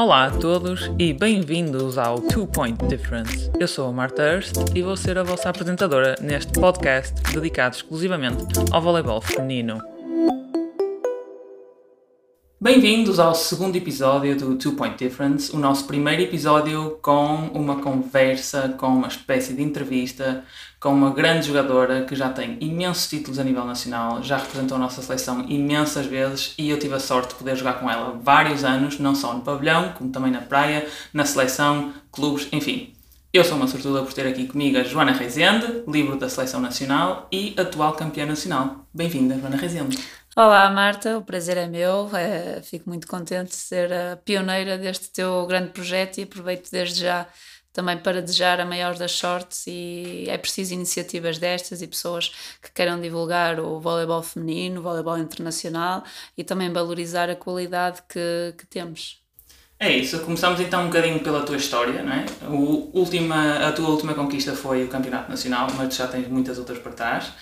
Olá a todos e bem-vindos ao Two Point Difference. Eu sou a Marta Hurst e vou ser a vossa apresentadora neste podcast dedicado exclusivamente ao voleibol feminino. Bem-vindos ao segundo episódio do Two Point Difference, o nosso primeiro episódio com uma conversa, com uma espécie de entrevista com uma grande jogadora que já tem imensos títulos a nível nacional, já representou a nossa seleção imensas vezes e eu tive a sorte de poder jogar com ela vários anos, não só no pavilhão, como também na praia, na seleção, clubes, enfim. Eu sou uma sortuda por ter aqui comigo a Joana Rezende, livro da Seleção Nacional e atual campeã nacional. Bem-vinda, Joana Rezende. Olá Marta, o prazer é meu, é, fico muito contente de ser a pioneira deste teu grande projeto e aproveito desde já também para desejar a maior das sortes e é preciso iniciativas destas e pessoas que queiram divulgar o voleibol feminino, o voleibol internacional e também valorizar a qualidade que, que temos. É isso, começamos então um bocadinho pela tua história, não é? O última, a tua última conquista foi o Campeonato Nacional, mas já tens muitas outras para trás.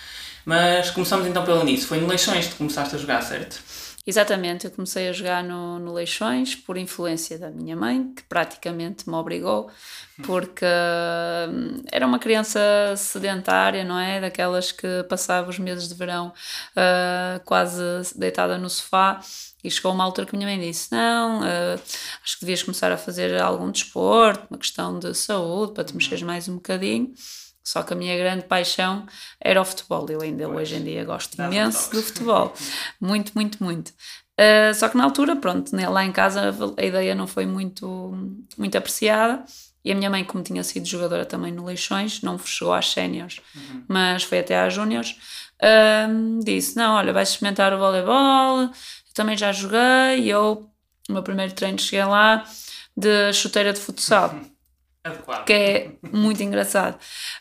Mas começamos então pelo início, foi no Leixões que começaste a jogar, certo? Exatamente, eu comecei a jogar no, no Leixões por influência da minha mãe, que praticamente me obrigou, porque hum, era uma criança sedentária, não é? Daquelas que passava os meses de verão uh, quase deitada no sofá. E chegou uma altura que a minha mãe disse: Não, uh, acho que devias começar a fazer algum desporto, uma questão de saúde, para te mexeres mais um bocadinho. Só que a minha grande paixão era o futebol. Eu ainda pois. hoje em dia gosto imenso do futebol. muito, muito, muito. Uh, só que na altura, pronto, né, lá em casa a ideia não foi muito, muito apreciada. E a minha mãe, como tinha sido jogadora também no Leixões, não chegou às séniores, uhum. mas foi até às júniores, uh, disse: Não, olha, vais experimentar o voleibol. Eu também já joguei. E eu, no meu primeiro treino, cheguei lá de chuteira de futsal. Adequado. Que é muito engraçado.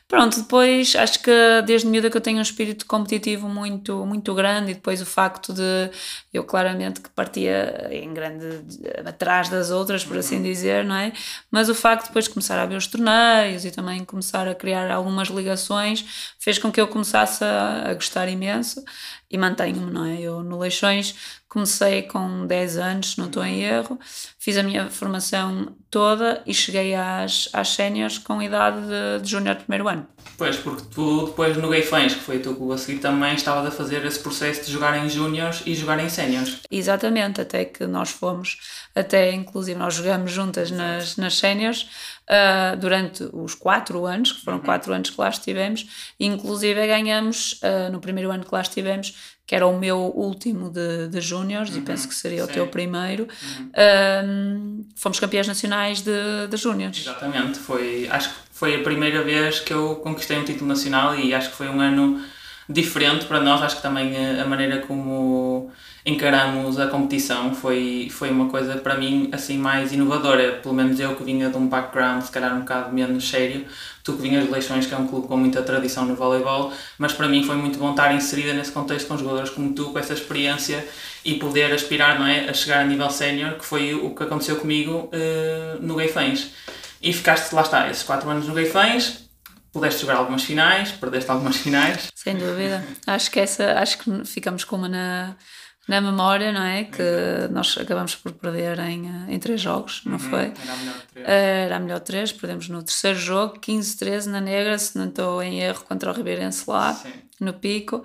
Pronto, depois acho que desde miúda que eu tenho um espírito competitivo muito, muito grande e depois o facto de eu claramente que partia em grande atrás das outras, por assim uhum. dizer, não é? Mas o facto de depois começar a ver os torneios e também começar a criar algumas ligações fez com que eu começasse a, a gostar imenso e mantenho-me, não é? Eu no Leixões comecei com 10 anos, não estou em erro, fiz a minha formação toda e cheguei às, às séniores com idade de, de júnior primeiro ano. Pois, porque tu depois no Gaifães, que foi teu clube a seguir, também estavas a fazer esse processo de jogar em júniores e jogar em séniores. Exatamente, até que nós fomos, até inclusive nós jogamos juntas nas, nas séniores uh, durante os quatro anos, que foram uhum. quatro anos que lá estivemos, inclusive ganhamos uh, no primeiro ano que lá estivemos que era o meu último de, de júniores uhum, e penso que seria sim. o teu primeiro, uhum. um, fomos campeões nacionais de, de júniores. Exatamente, foi, acho que foi a primeira vez que eu conquistei um título nacional e acho que foi um ano diferente para nós, acho que também a maneira como encaramos a competição foi, foi uma coisa para mim assim mais inovadora, pelo menos eu que vinha de um background se calhar um bocado menos sério, tu que vinhas de Leixões que é um clube com muita tradição no voleibol, mas para mim foi muito bom estar inserida nesse contexto com jogadores como tu, com essa experiência e poder aspirar não é, a chegar a nível sénior, que foi o que aconteceu comigo uh, no Gaifães. E ficaste, lá está, esses 4 anos no Gaifães, pudeste jogar algumas finais, perdeste algumas finais. Sem dúvida. Acho que essa, acho que ficamos com uma na na memória, não é? Que nós acabamos por perder em, eh, em três jogos, não uhum, foi? Era a melhor três. Era a melhor três, perdemos no terceiro jogo, 15-13 na Negra, se não estou em erro, contra o Ribeirense lá, Sim. no Pico.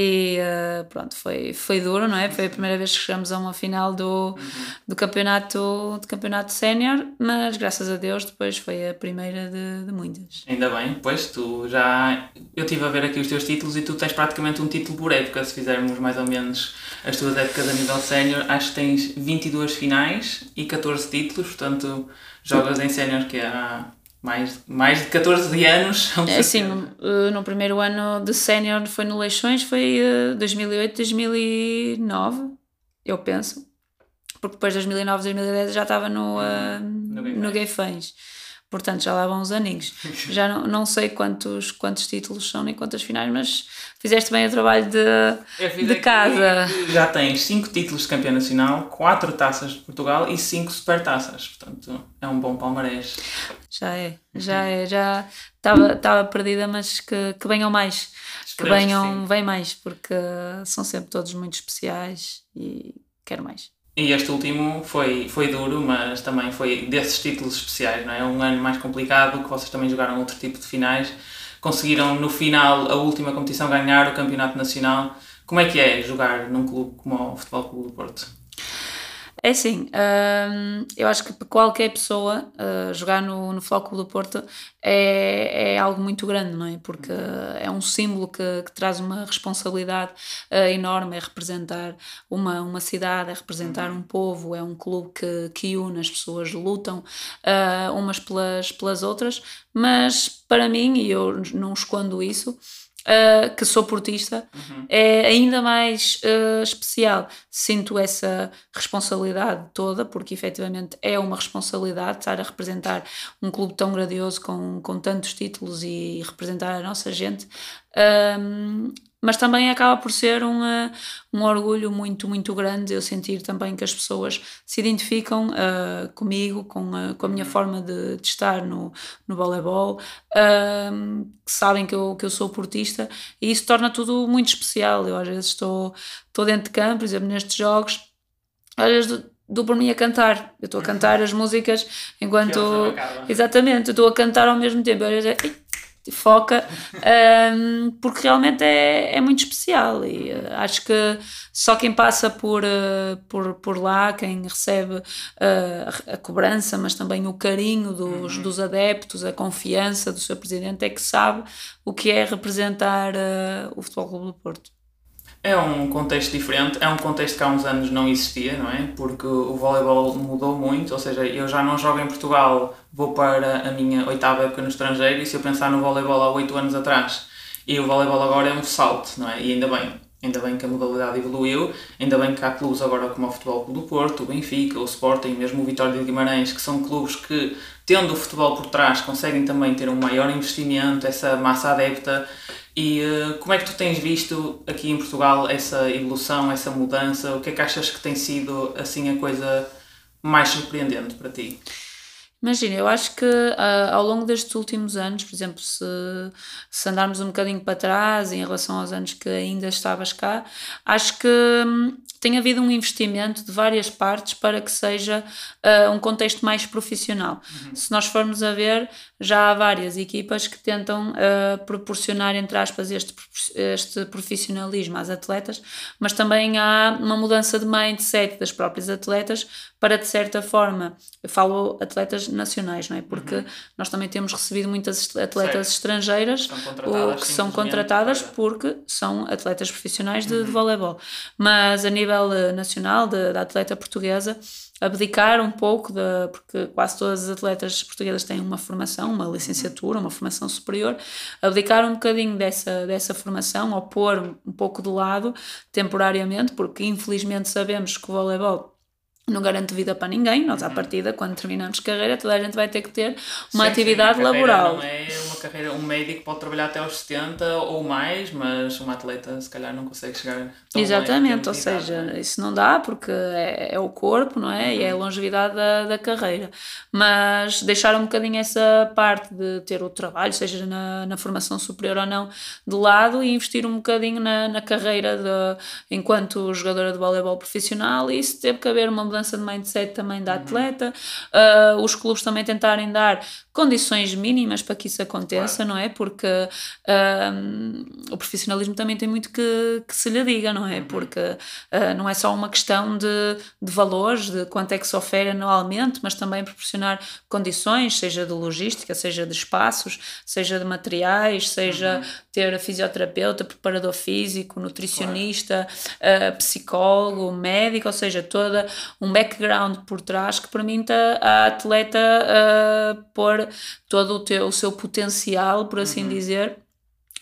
E uh, pronto, foi, foi duro, não é? Foi a primeira vez que chegamos a uma final do, do campeonato, do campeonato sénior, mas graças a Deus depois foi a primeira de, de muitas. Ainda bem, pois tu já. Eu estive a ver aqui os teus títulos e tu tens praticamente um título por época, se fizermos mais ou menos as tuas épocas a nível sénior. Acho que tens 22 finais e 14 títulos, portanto jogas em sénior que há mais, mais de 14 anos. É, sim, no, no, primeiro ano de sénior foi no Leixões, foi uh, 2008, 2009, eu penso. Porque depois de 2009, 2010 já estava no, uh, no, no Gay Fãs. Portanto, já lá vão uns aninhos. Já não, não sei quantos, quantos títulos são nem quantas finais, mas fizeste bem o trabalho de, de casa. Já tens 5 títulos de campeão nacional, 4 taças de Portugal e 5 supertaças. Portanto, é um bom palmarés. Já é, já é. Já estava perdida, mas que, que venham mais. que venham, que vem mais, porque são sempre todos muito especiais e quero mais. E este último foi, foi duro, mas também foi desses títulos especiais, não é? Um ano mais complicado, que vocês também jogaram outro tipo de finais. Conseguiram no final, a última competição, ganhar o Campeonato Nacional. Como é que é jogar num clube como o Futebol Clube do Porto? É assim, hum, eu acho que para qualquer pessoa uh, jogar no, no Futebol do Porto é, é algo muito grande, não é? Porque é um símbolo que, que traz uma responsabilidade uh, enorme, é representar uma, uma cidade, é representar um povo, é um clube que, que une, as pessoas lutam uh, umas pelas, pelas outras, mas para mim, e eu não escondo isso, uh, que sou portista, uhum. é ainda mais uh, especial. Sinto essa responsabilidade toda, porque efetivamente é uma responsabilidade estar a representar um clube tão grandioso com, com tantos títulos e representar a nossa gente. Um, mas também acaba por ser um, um orgulho muito, muito grande eu sentir também que as pessoas se identificam uh, comigo, com a, com a minha forma de, de estar no, no voleibol, uh, que sabem que eu, que eu sou portista e isso torna tudo muito especial. Eu às vezes estou, estou dentro de campo, por exemplo, nestes jogos, às vezes dou por mim a cantar. Eu estou a cantar as músicas enquanto. Exatamente, eu estou a cantar ao mesmo tempo. Eu, foca, um, porque realmente é, é muito especial e uh, acho que só quem passa por, uh, por, por lá, quem recebe uh, a cobrança, mas também o carinho dos, uhum. dos adeptos, a confiança do seu presidente, é que sabe o que é representar o Futebol Clube do Porto. É um contexto diferente, é um contexto que há uns anos não existia, não é? Porque o voleibol mudou muito, ou seja, eu já não jogo em Portugal, vou para a minha oitava época no estrangeiro e se eu pensar no voleibol há oito anos atrás e o voleibol agora é um salto, não é? E ainda bem, ainda bem que a modalidade evoluiu, ainda bem que há clubes agora como o Futebol Clube do Porto, o Benfica, o Sporting, mesmo o Vitória de Guimarães, que são clubes que, tendo o futebol por trás, conseguem também ter um maior investimento, essa massa adepta e uh, como é que tu tens visto aqui em Portugal essa evolução, essa mudança? O que é que achas que tem sido assim a coisa mais surpreendente para ti? Imagina, eu acho que uh, ao longo destes últimos anos, por exemplo, se, se andarmos um bocadinho para trás em relação aos anos que ainda estavas cá, acho que hum, tem havido um investimento de várias partes para que seja uh, um contexto mais profissional. Uhum. Se nós formos a ver, já há várias equipas que tentam uh, proporcionar, entre aspas, este, este profissionalismo às atletas, mas também há uma mudança de mindset das próprias atletas para, de certa forma, eu falo atletas nacionais, não é? Porque uhum. nós também temos recebido muitas atletas certo. estrangeiras que são contratadas para... porque são atletas profissionais de, uhum. de voleibol. Mas a nível eh, nacional da atleta portuguesa abdicar um pouco da porque quase todas as atletas portuguesas têm uma formação, uma licenciatura, uma formação superior, abdicar um bocadinho dessa dessa formação ou pôr um pouco de lado temporariamente, porque infelizmente sabemos que o voleibol não garante vida para ninguém. Nós, à uhum. partida, quando terminamos carreira, toda a gente vai ter que ter uma sim, atividade sim, laboral. Não é uma carreira, um médico pode trabalhar até aos 70 ou mais, mas uma atleta, se calhar, não consegue chegar tão Exatamente, ou seja, é? isso não dá porque é, é o corpo, não é? E é a uhum. longevidade da, da carreira. Mas deixar um bocadinho essa parte de ter o trabalho, seja na, na formação superior ou não, de lado e investir um bocadinho na, na carreira de, enquanto jogadora de voleibol profissional e isso teve que haver uma mudança mudança de mindset também da uhum. atleta, uh, os clubes também tentarem dar condições mínimas para que isso aconteça, claro. não é? Porque uh, o profissionalismo também tem muito que, que se lhe diga, não é? Uhum. Porque uh, não é só uma questão de, de valores, de quanto é que se oferece anualmente, mas também proporcionar condições, seja de logística, seja de espaços, seja de materiais, seja uhum. ter fisioterapeuta, preparador físico, nutricionista, claro. uh, psicólogo, médico, ou seja, toda um background por trás que permita a atleta uh, pôr todo o, teu, o seu potencial, por assim uhum. dizer,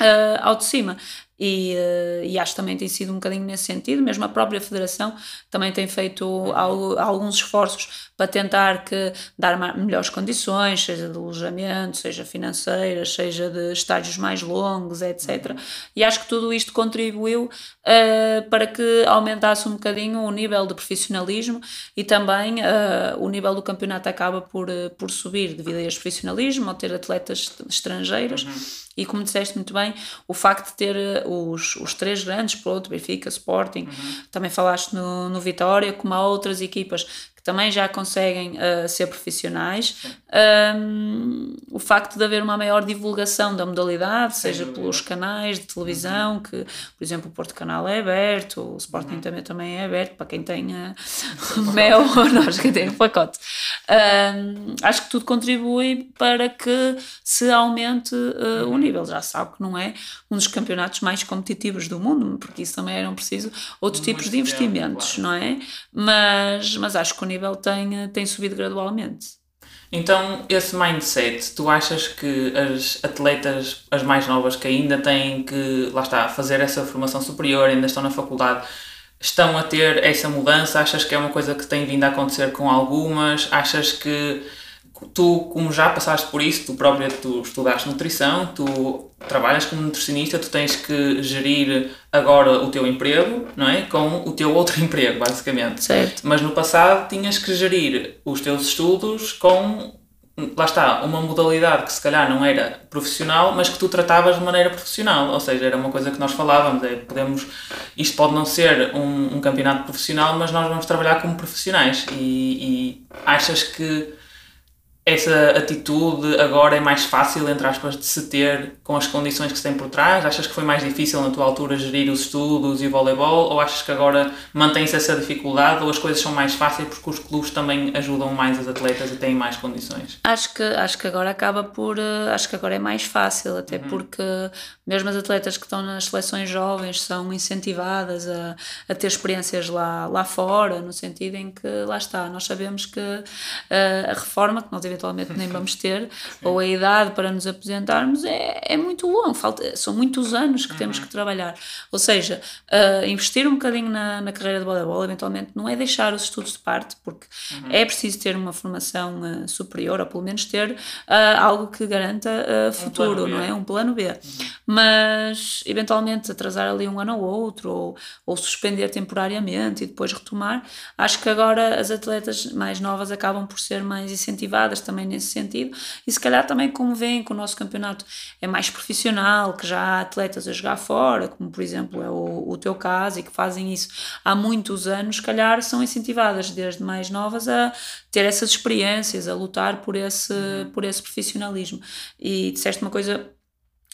uh, ao de cima. E, uh, e, acho que também tem sido um bocadinho nesse sentido, mesmo a própria Federação também tem feito alguns esforços para tentar que dar melhores condições, seja de alojamento, seja financeiras, seja de estágios mais longos, etc. Uhum. E acho que tudo isto contribuiu uh, para que aumentasse um bocadinho o nível de profissionalismo e também uh, o nível do campeonato acaba por, por subir devido a este profissionalismo, ao ter atletas estrangeiros. Uhum. E como disseste muito bem, o facto de ter os, os três grandes, pronto, Benfica, Sporting, uhum. também falaste no, no Vitória, como há outras equipas também já conseguem uh, ser profissionais. Um, o facto de haver uma maior divulgação da modalidade, Sem seja dúvida. pelos canais de televisão, uhum. que, por exemplo, o Porto Canal é aberto, o Sporting uhum. também, também é aberto, para quem tenha mel ou nós que tem o pacote. Um, acho que tudo contribui para que se aumente uh, o uhum. nível. Já sabe que não é um dos campeonatos mais competitivos do mundo, porque isso também eram preciso outros Muito tipos de investimentos, claro. não é? Mas, mas acho que o nível tem, tem subido gradualmente. Então, esse mindset, tu achas que as atletas, as mais novas, que ainda têm que, lá está, fazer essa formação superior, ainda estão na faculdade, estão a ter essa mudança? Achas que é uma coisa que tem vindo a acontecer com algumas? Achas que tu, como já passaste por isso, tu própria tu estudaste nutrição, tu trabalhas como nutricionista, tu tens que gerir agora o teu emprego, não é? Com o teu outro emprego, basicamente. Certo. Mas no passado tinhas que gerir os teus estudos com lá está, uma modalidade que se calhar não era profissional, mas que tu tratavas de maneira profissional, ou seja, era uma coisa que nós falávamos, é, podemos, isto pode não ser um, um campeonato profissional, mas nós vamos trabalhar como profissionais. E, e achas que essa atitude agora é mais fácil, entre aspas, de se ter com as condições que se tem por trás? Achas que foi mais difícil na tua altura gerir os estudos e o voleibol? Ou achas que agora mantém-se essa dificuldade? Ou as coisas são mais fáceis porque os clubes também ajudam mais as atletas e têm mais condições? Acho que, acho que agora acaba por. Eh, acho que agora é mais fácil, até uhum. porque mesmo as atletas que estão nas seleções jovens são incentivadas a, a ter experiências lá, lá fora, no sentido em que, lá está, nós sabemos que eh, a reforma que nós eventualmente nem vamos ter, ou a idade para nos aposentarmos, é, é muito longo, falta, são muitos anos que uhum. temos que trabalhar. Ou seja, uh, investir um bocadinho na, na carreira de voleibol, eventualmente, não é deixar os estudos de parte, porque uhum. é preciso ter uma formação uh, superior, ou pelo menos ter uh, algo que garanta futuro, um não é? Um plano B. Uhum. Mas, eventualmente, atrasar ali um ano ou outro, ou, ou suspender temporariamente e depois retomar, acho que agora as atletas mais novas acabam por ser mais incentivadas também nesse sentido. E se calhar também como veem que o nosso campeonato é mais profissional, que já há atletas a jogar fora, como por exemplo é o, o teu caso, e que fazem isso há muitos anos, se calhar são incentivadas desde mais novas a ter essas experiências, a lutar por esse, por esse profissionalismo. E disseste uma coisa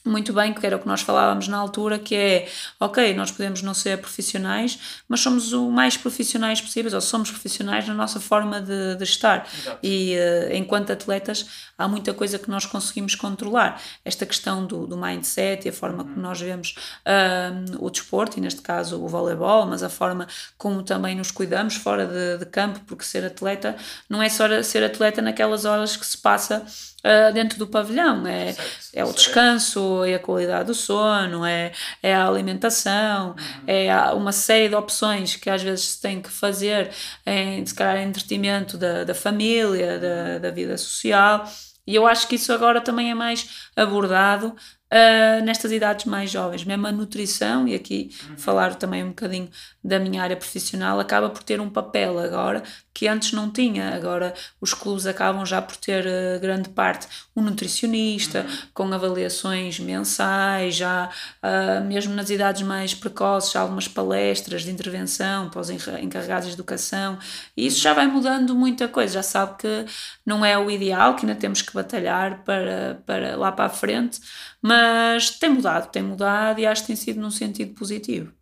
muito bem, que era o que nós falávamos na altura, que é, ok, nós podemos não ser profissionais, mas somos o mais profissionais possíveis, ou somos profissionais na nossa forma de, de estar. Exato. E uh, enquanto atletas, há muita coisa que nós conseguimos controlar. Esta questão do, do mindset e a forma uhum. como nós vemos uh, o desporto, e neste caso o voleibol, mas a forma como também nos cuidamos fora de, de campo, porque ser atleta não é só ser atleta naquelas horas que se passa uh, dentro do pavilhão. É, certo, é o descanso, é a qualidade do sono, é, é a alimentação, uhum. é uma série de opções que às vezes se tem que fazer em, se calhar, entretenimento da, da família, da, da vida social. E eu acho que isso agora também é mais abordado uh, nestas idades mais jovens. Mesmo a nutrição, e aqui uhum. falar também um bocadinho da minha área profissional, acaba por ter um papel agora que antes não tinha. Agora os clubes acabam já por ter uh, grande parte um nutricionista, uhum. com avaliações mensais, já uh, mesmo nas idades mais precoces, algumas palestras de intervenção para os encarregados de educação, e isso já vai mudando muita coisa. Já sabe que não é o ideal, que ainda temos que batalhar para, para lá para a frente, mas tem mudado, tem mudado e acho que tem sido num sentido positivo.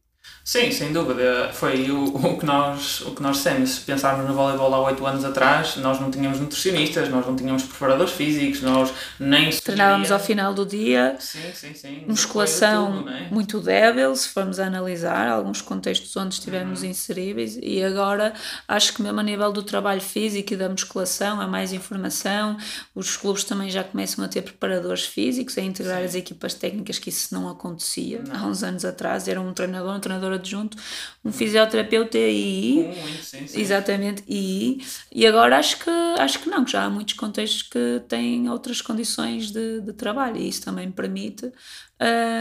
Sim, sem dúvida. Foi o, o, que nós, o que nós dissemos. Se pensarmos no voleibol há 8 anos atrás, nós não tínhamos nutricionistas, nós não tínhamos preparadores físicos, nós nem Treinávamos ao final do dia. Sim, sim, sim. Musculação tudo, é? muito débil, se formos a analisar alguns contextos onde estivemos uhum. inseríveis. E agora acho que mesmo a nível do trabalho físico e da musculação há mais informação. Os clubes também já começam a ter preparadores físicos, a integrar sim. as equipas técnicas, que isso não acontecia não. há uns anos atrás. Era um treinador, um treinador adjunto, um fisioterapeuta e sim, sim. exatamente e e agora acho que acho que não que já há muitos contextos que têm outras condições de, de trabalho e isso também permite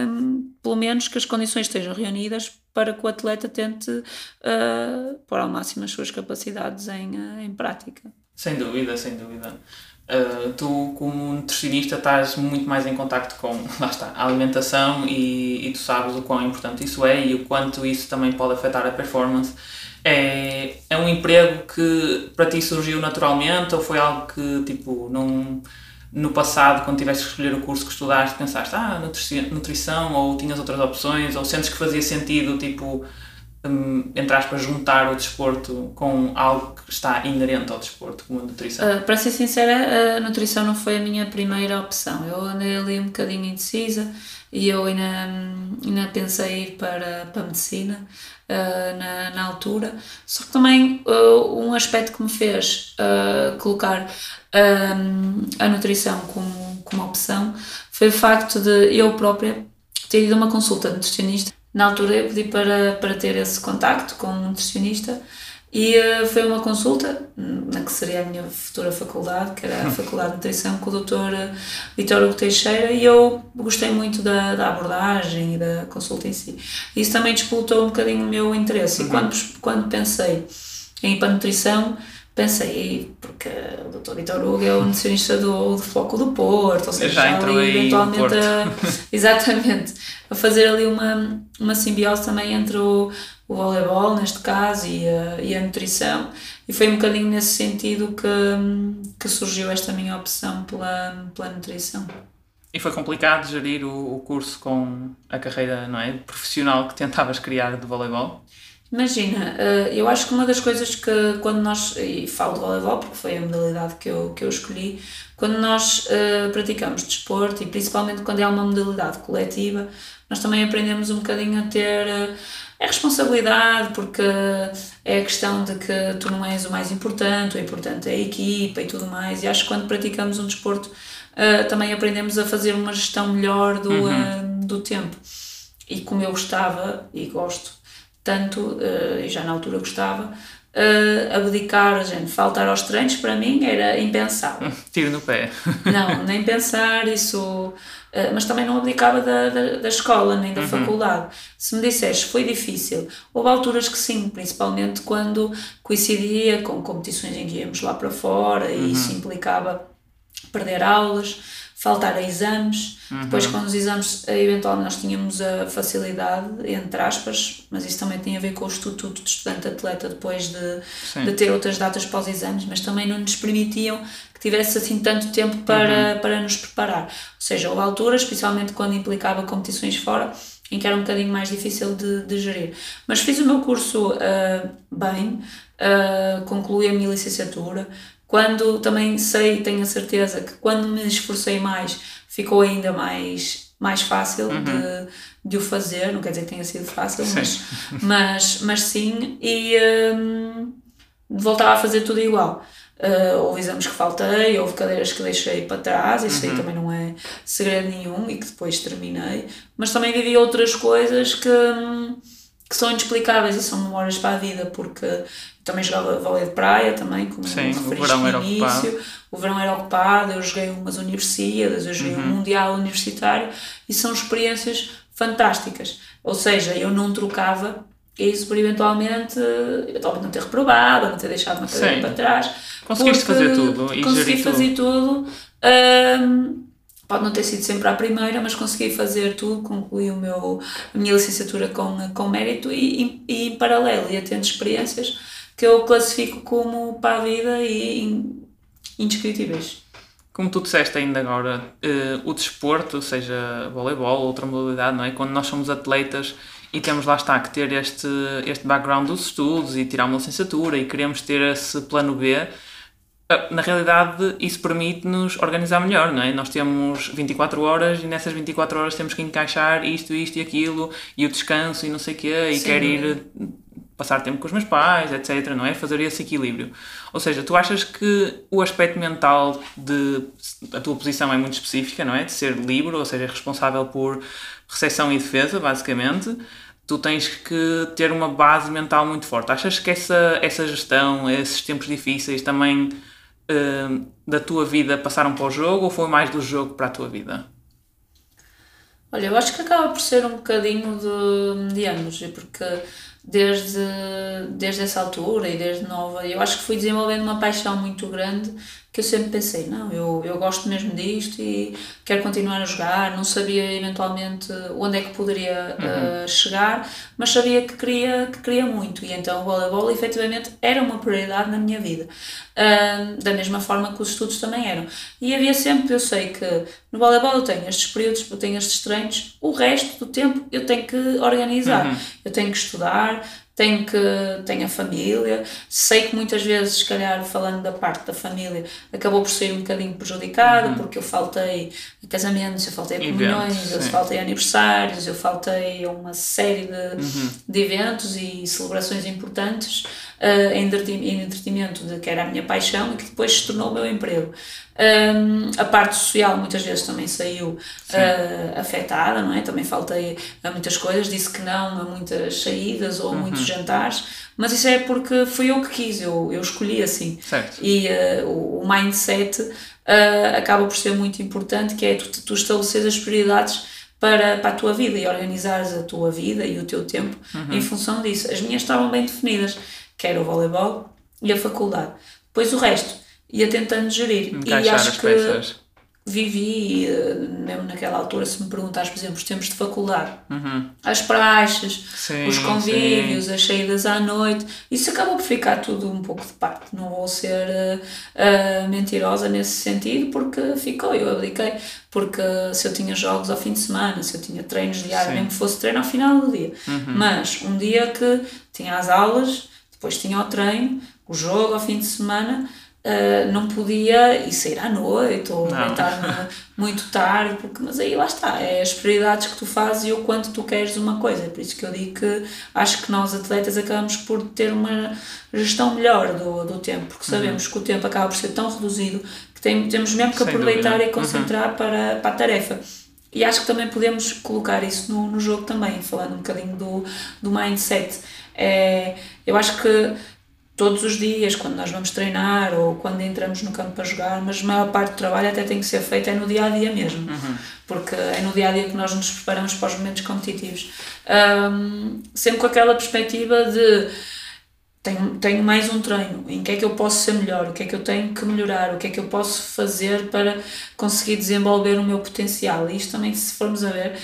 um, pelo menos que as condições estejam reunidas para que o atleta tente uh, pôr ao máximo as suas capacidades em, uh, em prática. Sem dúvida, sem dúvida. Uh, tu, como nutricionista, estás muito mais em contacto com lá está, a alimentação e, e tu sabes o quão importante isso é e o quanto isso também pode afetar a performance. É, é um emprego que para ti surgiu naturalmente ou foi algo que tipo não, no passado, quando tiveste que escolher o curso que estudaste, pensaste, ah, nutrição ou tinhas outras opções ou sentes que fazia sentido tipo um, entre aspas, juntar o desporto com algo que está inerente ao desporto, como a nutrição? Uh, para ser sincera, a nutrição não foi a minha primeira opção. Eu andei ali um bocadinho indecisa e eu ainda, ainda pensei ir para, para a medicina uh, na, na altura. Só que também uh, um aspecto que me fez colocar a nutrição como, como opção foi o facto de eu própria ter ido a uma consulta nutricionista na altura eu pedi para, para ter esse contacto com um nutricionista e uh, foi uma consulta na que seria a minha futura faculdade, que era a Faculdade de Nutrição, com o Dr. Vitor Hugo Teixeira, e eu gostei muito da, da abordagem e da consulta em si. Isso também despoltou um bocadinho o meu interesse. Uhum. E quando, quando pensei em ir para a nutrição, pensei, porque o Dr. Vitor Hugo é o nutricionista do, do Floco do Porto, ou seja, já ali eventualmente a, exatamente, a fazer ali uma, uma simbiose também entre o, o voleibol, neste caso, e a, e a nutrição. E foi um bocadinho nesse sentido que, que surgiu esta minha opção pela, pela nutrição. E foi complicado gerir o, o curso com a carreira não é, profissional que tentavas criar de voleibol? Imagina, eh, eu acho que uma das coisas que quando nós, e falo de voleibol porque foi a modalidade que eu, que eu escolhi, quando nós uh, praticamos desporto e principalmente quando é uma modalidade coletiva, nós também aprendemos um bocadinho a ter uh, a responsabilidade, porque é a questão de que tu não és o mais importante, o importante é a equipa e tudo mais, e acho que quando praticamos um desporto uh, também aprendemos a fazer uma gestão melhor do, uhum. do tempo. E como eu gostava e gosto tanto, uh, e já na altura gostava, uh, abdicar, gente, faltar aos treinos para mim era impensável. Tiro no pé. não, nem pensar, isso. Uh, mas também não abdicava da, da, da escola nem da uhum. faculdade. Se me disseste foi difícil, houve alturas que sim, principalmente quando coincidia com competições em que íamos lá para fora uhum. e isso implicava perder aulas faltar a exames. Uhum. Depois, com os exames, eh, eventualmente nós tínhamos a facilidade, entre aspas, mas isso também tem a ver com o estatuto de estudante-atleta, depois de, de ter outras datas para os exames, mas também não nos permitiam que tivesse assim tanto tempo para, uhum. para nos preparar. Ou seja, houve alturas, especialmente quando implicava competições fora, em que era um bocadinho mais difícil de, de gerir. Mas fiz o meu curso uh, bem, uh, concluí a minha licenciatura, quando também sei, tenho a certeza que quando me esforcei mais, ficou ainda mais, mais fácil uhum. de, de o fazer. Não quer dizer que tenha sido fácil, sim. Mas, mas, mas sim. E um, voltava a fazer tudo igual. Uh, houve exames que faltei, houve cadeiras que deixei para trás, isso uhum. aí também não é segredo nenhum e que depois terminei. Mas também vivi outras coisas que, que são inexplicáveis e são memórias para a vida, porque também jogava vôlei de praia também, como Sim, o verão era início. Ocupado. O verão era ocupado, eu joguei umas universidades, eu joguei uhum. um mundial universitário e são experiências fantásticas. Ou seja, eu não trocava isso por eventualmente, eventualmente não ter reprovado, não ter deixado uma cadeira para trás. Conseguiste fazer tudo e consegui fazer tudo. tudo um, pode não ter sido sempre a primeira, mas consegui fazer tudo, concluí o meu, a minha licenciatura com, com mérito e, e, e em paralelo ia tendo experiências que eu classifico como para a vida e indescritíveis. Como tu disseste ainda agora, uh, o desporto, seja voleibol ou outra modalidade, não é? Quando nós somos atletas e temos lá está que ter este, este background dos estudos e tirar uma licenciatura e queremos ter esse plano B, eh, na realidade isso permite-nos organizar melhor, não é? Nós temos 24 horas e nessas 24 horas temos que encaixar isto, isto e aquilo e o descanso e não sei o quê e Sim. quer ir passar tempo com os meus pais, etc, não é? Fazer esse equilíbrio. Ou seja, tu achas que o aspecto mental de a tua posição é muito específica, não é? De ser livre, ou seja, responsável por recepção e defesa, basicamente. Tu tens que ter uma base mental muito forte. Achas que essa, essa gestão, esses tempos difíceis também uh, da tua vida passaram para o jogo ou foi mais do jogo para a tua vida? Olha, eu acho que acaba por ser um bocadinho de, de ambos, porque desde, desde essa altura e desde nova. Eu acho que fui desenvolvendo uma paixão muito grande que eu sempre pensei, não, eu, eu gosto mesmo disto e quero continuar a jogar, não sabia eventualmente onde é que poderia uhum. uh, chegar, mas sabia que queria, que queria muito e então o voleibol efetivamente era uma prioridade na minha vida, uh, da mesma forma que os estudos também eram. E havia sempre, eu sei que no voleibol eu tenho estes períodos, eu tenho estes treinos, o resto do tempo eu tenho que organizar, uhum. eu tenho que estudar, tenho que tenho a família, sei que muitas vezes, se calhar falando da parte da família, acabou por ser um bocadinho prejudicado, uhum. porque eu faltei a casamentos, eu faltei a comunhões, eu faltei a aniversários, eu faltei a uma série de, uhum. de eventos e celebrações importantes uh, em entretenimento de que era a minha paixão e que depois se tornou o meu emprego. Um, a parte social muitas vezes também saiu uh, afetada, não é? Também faltei a muitas coisas, disse que não a muitas saídas ou a uhum. muitos jantares, mas isso é porque fui eu que quis, eu, eu escolhi assim. Certo. E uh, o, mindset uh, acaba por ser muito importante, que é tu, tu estabelecer as prioridades para, para a tua vida e organizares a tua vida e o teu tempo uhum. em função disso. As minhas estavam bem definidas, que era o voleibol e a faculdade. Depois o resto ia tentando gerir. Encaixar e acho que peças. vivi, eh, mesmo naquela altura, se me perguntares, por exemplo, os tempos de faculdade, uhum. as praxes, sim, os convívios, sim. as saídas à noite, isso acabou por ficar tudo um pouco de parte. Não vou ser uh, uh, mentirosa nesse sentido, porque ficou, eu abdiquei. Porque se eu tinha jogos ao fim de semana, se eu tinha treinos diários, mesmo que fosse treino ao final do dia, uhum. mas um dia que tinha as aulas, depois tinha o treino, o jogo ao fim de semana Uh, não podia ir sair à noite ou estar muito tarde, porque, mas aí lá está, é as prioridades que tu fazes e o quanto tu queres uma coisa. É por isso que eu digo que acho que nós atletas acabamos por ter uma gestão melhor do, do tempo, porque uhum. sabemos uhum. que o tempo acaba por ser tão reduzido que tem, temos mesmo que Sem aproveitar dúvida. e concentrar uhum. para, para a tarefa. E acho que também podemos colocar isso no, no jogo também, falando um bocadinho do, do mindset. É, eu acho que todos os dias, quando nós vamos treinar ou quando entramos no campo para jogar, mas a maior parte do trabalho até tem que ser feito é no dia a dia mesmo, uhum. porque é no dia a dia que nós nos preparamos para os momentos competitivos. Um, sempre com aquela perspectiva de tenho, tenho mais um treino, em que é que eu posso ser melhor, o que é que eu tenho que melhorar, o que é que eu posso fazer para conseguir desenvolver o meu potencial. E isto também, se formos a ver,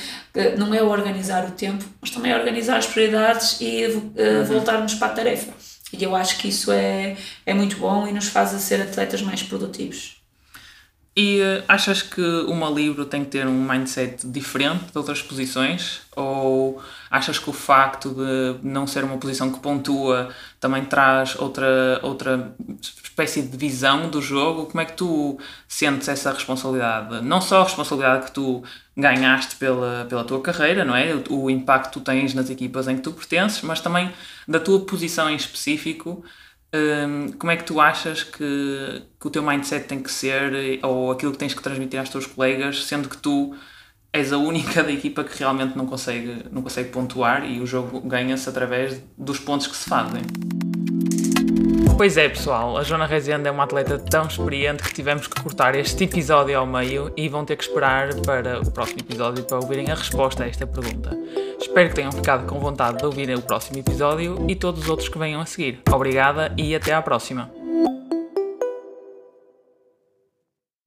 não é organizar o tempo, mas também é organizar as prioridades e uh, uhum. voltarmos para a tarefa. E eu acho que isso é, é muito bom e nos faz a ser atletas mais produtivos. E uh, achas que uma livro tem que ter um mindset diferente de outras posições? Ou achas que o facto de não ser uma posição que pontua também traz outra, outra espécie de visão do jogo? Como é que tu sentes essa responsabilidade? Não só a responsabilidade que tu ganhaste pela, pela tua carreira, não é? O, o impacto que tu tens nas equipas em que tu pertences, mas também da tua posição em específico um, como é que tu achas que, que o teu mindset tem que ser ou aquilo que tens que transmitir aos teus colegas, sendo que tu és a única da equipa que realmente não consegue, não consegue pontuar e o jogo ganha-se através dos pontos que se fazem? Pois é, pessoal, a Joana Rezende é uma atleta tão experiente que tivemos que cortar este episódio ao meio e vão ter que esperar para o próximo episódio para ouvirem a resposta a esta pergunta. Espero que tenham ficado com vontade de ouvirem o próximo episódio e todos os outros que venham a seguir. Obrigada e até à próxima!